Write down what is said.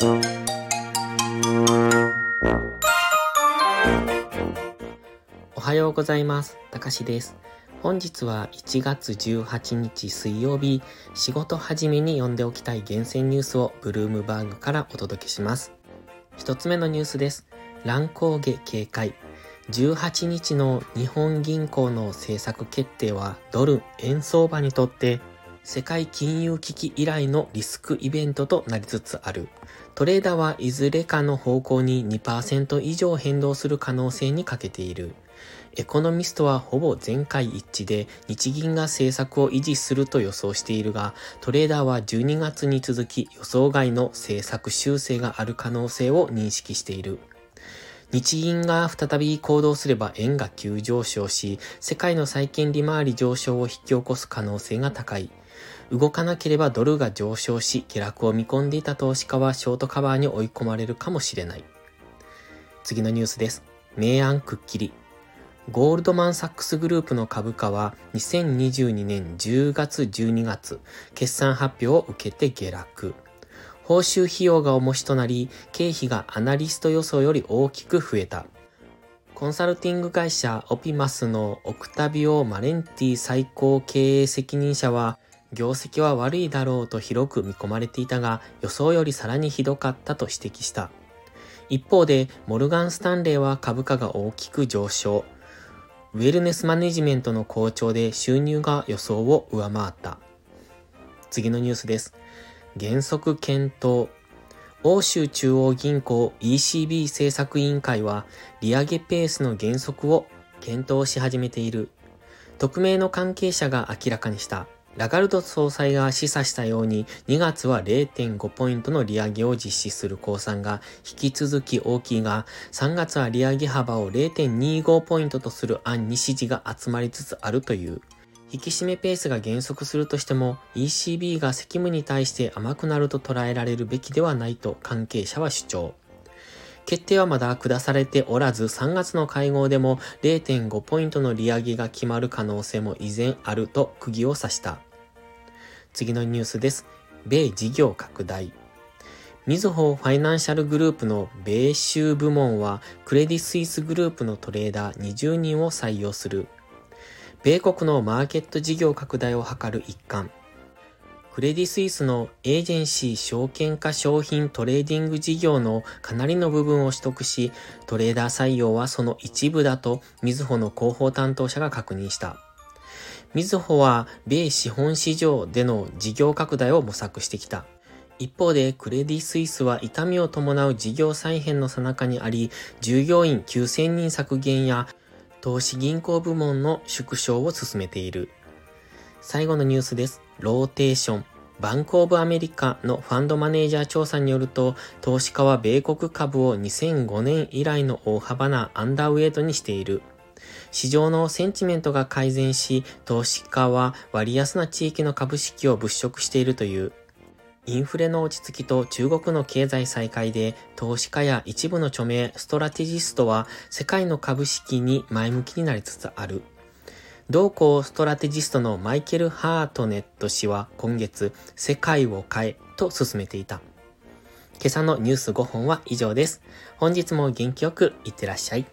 おはようございます。たかしです。本日は1月18日水曜日、仕事始めに読んでおきたい厳選ニュースをブルームバーグからお届けします。一つ目のニュースです。乱高下警戒。18日の日本銀行の政策決定はドル円相場にとって世界金融危機以来のリスクイベントとなりつつある。トレーダーはいずれかの方向に2%以上変動する可能性にかけている。エコノミストはほぼ全会一致で日銀が政策を維持すると予想しているが、トレーダーは12月に続き予想外の政策修正がある可能性を認識している。日銀が再び行動すれば円が急上昇し、世界の債券利回り上昇を引き起こす可能性が高い。動かなければドルが上昇し、下落を見込んでいた投資家はショートカバーに追い込まれるかもしれない。次のニュースです。明暗くっきり。ゴールドマンサックスグループの株価は2022年10月12月、決算発表を受けて下落。報酬費用が重しとなり、経費がアナリスト予想より大きく増えた。コンサルティング会社オピマスのオクタビオ・マレンティ最高経営責任者は、業績は悪いだろうと広く見込まれていたが、予想よりさらにひどかったと指摘した。一方で、モルガン・スタンレーは株価が大きく上昇。ウェルネスマネジメントの好調で収入が予想を上回った。次のニュースです。原則検討。欧州中央銀行 ECB 政策委員会は利上げペースの原則を検討し始めている。匿名の関係者が明らかにした。ラガルド総裁が示唆したように2月は0.5ポイントの利上げを実施する公算が引き続き大きいが3月は利上げ幅を0.25ポイントとする案に支持が集まりつつあるという。引き締めペースが減速するとしても ECB が責務に対して甘くなると捉えられるべきではないと関係者は主張。決定はまだ下されておらず3月の会合でも0.5ポイントの利上げが決まる可能性も依然あると釘を刺した。次のニュースです。米事業拡大。みずほファイナンシャルグループの米州部門はクレディスイスグループのトレーダー20人を採用する。米国のマーケット事業拡大を図る一環。クレディスイスのエージェンシー証券化商品トレーディング事業のかなりの部分を取得し、トレーダー採用はその一部だと、みずほの広報担当者が確認した。みずほは米資本市場での事業拡大を模索してきた。一方で、クレディスイスは痛みを伴う事業再編の最中にあり、従業員9000人削減や投資銀行部門の縮小を進めている。最後のニュースです。ローテーション。バンクオブアメリカのファンドマネージャー調査によると、投資家は米国株を2005年以来の大幅なアンダーウェイトにしている。市場のセンチメントが改善し、投資家は割安な地域の株式を物色しているという。インフレの落ち着きと中国の経済再開で投資家や一部の著名ストラテジストは世界の株式に前向きになりつつある。同校ストラテジストのマイケル・ハートネット氏は今月世界を変えと進めていた。今朝のニュース5本は以上です。本日も元気よくいってらっしゃい。